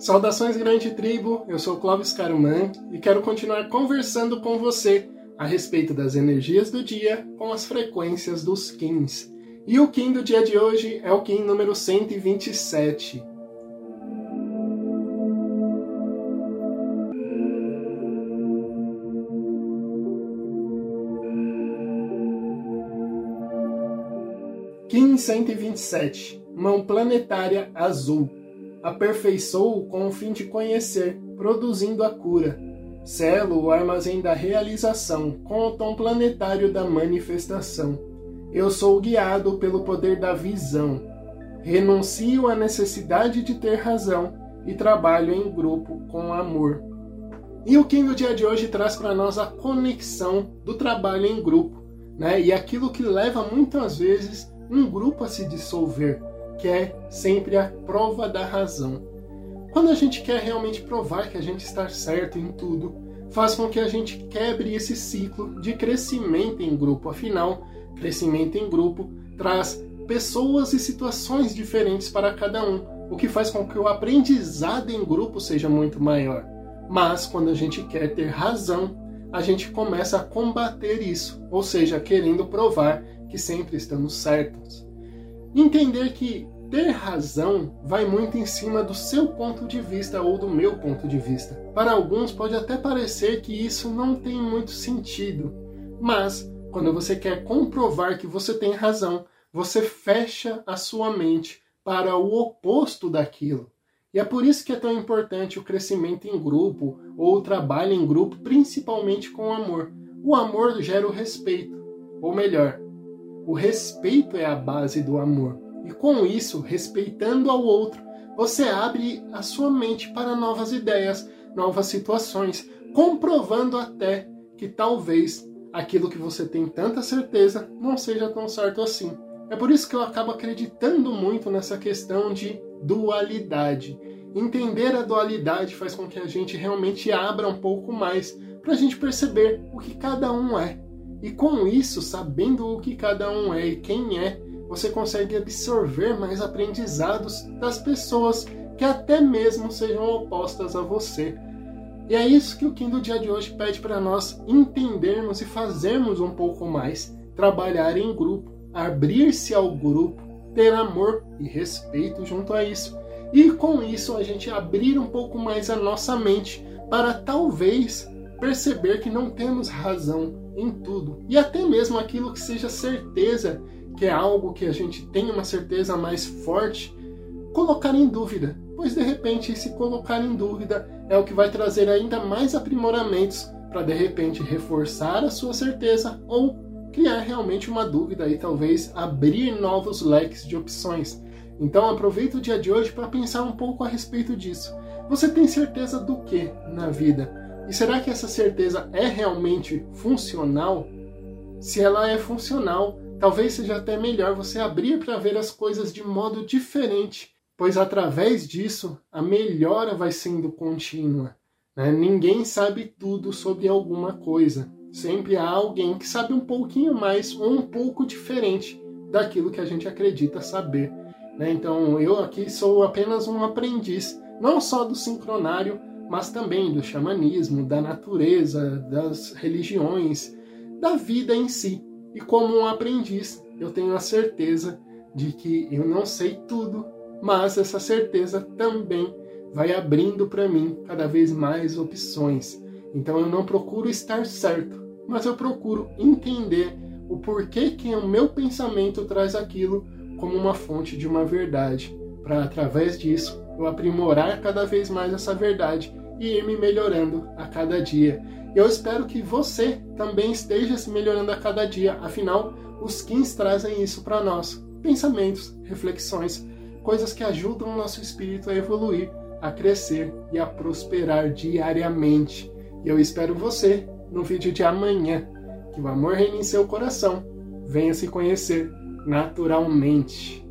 Saudações, grande tribo! Eu sou Clóvis Caruman e quero continuar conversando com você a respeito das energias do dia com as frequências dos Kins. E o Kim do dia de hoje é o Kim número 127. Kim 127, mão planetária azul aperfeiçoou com o fim de conhecer, produzindo a cura. Selo o armazém da realização, com o tom planetário da manifestação. Eu sou guiado pelo poder da visão. Renuncio à necessidade de ter razão e trabalho em grupo com amor. E o Kim do dia de hoje traz para nós a conexão do trabalho em grupo, né? E aquilo que leva muitas vezes um grupo a se dissolver quer sempre a prova da razão. Quando a gente quer realmente provar que a gente está certo em tudo, faz com que a gente quebre esse ciclo de crescimento em grupo. Afinal, crescimento em grupo traz pessoas e situações diferentes para cada um, o que faz com que o aprendizado em grupo seja muito maior. Mas quando a gente quer ter razão, a gente começa a combater isso, ou seja, querendo provar que sempre estamos certos. Entender que ter razão vai muito em cima do seu ponto de vista ou do meu ponto de vista. Para alguns pode até parecer que isso não tem muito sentido, mas quando você quer comprovar que você tem razão, você fecha a sua mente para o oposto daquilo. E é por isso que é tão importante o crescimento em grupo ou o trabalho em grupo, principalmente com o amor. O amor gera o respeito, ou melhor, o respeito é a base do amor. E com isso, respeitando ao outro, você abre a sua mente para novas ideias, novas situações, comprovando até que talvez aquilo que você tem tanta certeza não seja tão certo assim. É por isso que eu acabo acreditando muito nessa questão de dualidade. Entender a dualidade faz com que a gente realmente abra um pouco mais para a gente perceber o que cada um é e com isso, sabendo o que cada um é e quem é, você consegue absorver mais aprendizados das pessoas que até mesmo sejam opostas a você. E é isso que o do dia de hoje pede para nós entendermos e fazermos um pouco mais. Trabalhar em grupo, abrir-se ao grupo, ter amor e respeito junto a isso. E com isso a gente abrir um pouco mais a nossa mente para talvez perceber que não temos razão em tudo. E até mesmo aquilo que seja certeza, que é algo que a gente tem uma certeza mais forte, colocar em dúvida. Pois de repente, se colocar em dúvida é o que vai trazer ainda mais aprimoramentos para de repente reforçar a sua certeza ou criar realmente uma dúvida e talvez abrir novos leques de opções. Então aproveita o dia de hoje para pensar um pouco a respeito disso. Você tem certeza do que na vida? E será que essa certeza é realmente funcional? Se ela é funcional, talvez seja até melhor você abrir para ver as coisas de modo diferente, pois através disso a melhora vai sendo contínua. Né? Ninguém sabe tudo sobre alguma coisa. Sempre há alguém que sabe um pouquinho mais ou um pouco diferente daquilo que a gente acredita saber. Né? Então eu aqui sou apenas um aprendiz, não só do sincronário, mas também do xamanismo, da natureza, das religiões, da vida em si. E como um aprendiz, eu tenho a certeza de que eu não sei tudo, mas essa certeza também vai abrindo para mim cada vez mais opções. Então eu não procuro estar certo, mas eu procuro entender o porquê que o meu pensamento traz aquilo como uma fonte de uma verdade, para através disso eu aprimorar cada vez mais essa verdade e ir me melhorando a cada dia. Eu espero que você também esteja se melhorando a cada dia, afinal, os Kins trazem isso para nós: pensamentos, reflexões, coisas que ajudam o nosso espírito a evoluir, a crescer e a prosperar diariamente. E eu espero você no vídeo de amanhã. Que o amor reine em seu coração. Venha se conhecer naturalmente.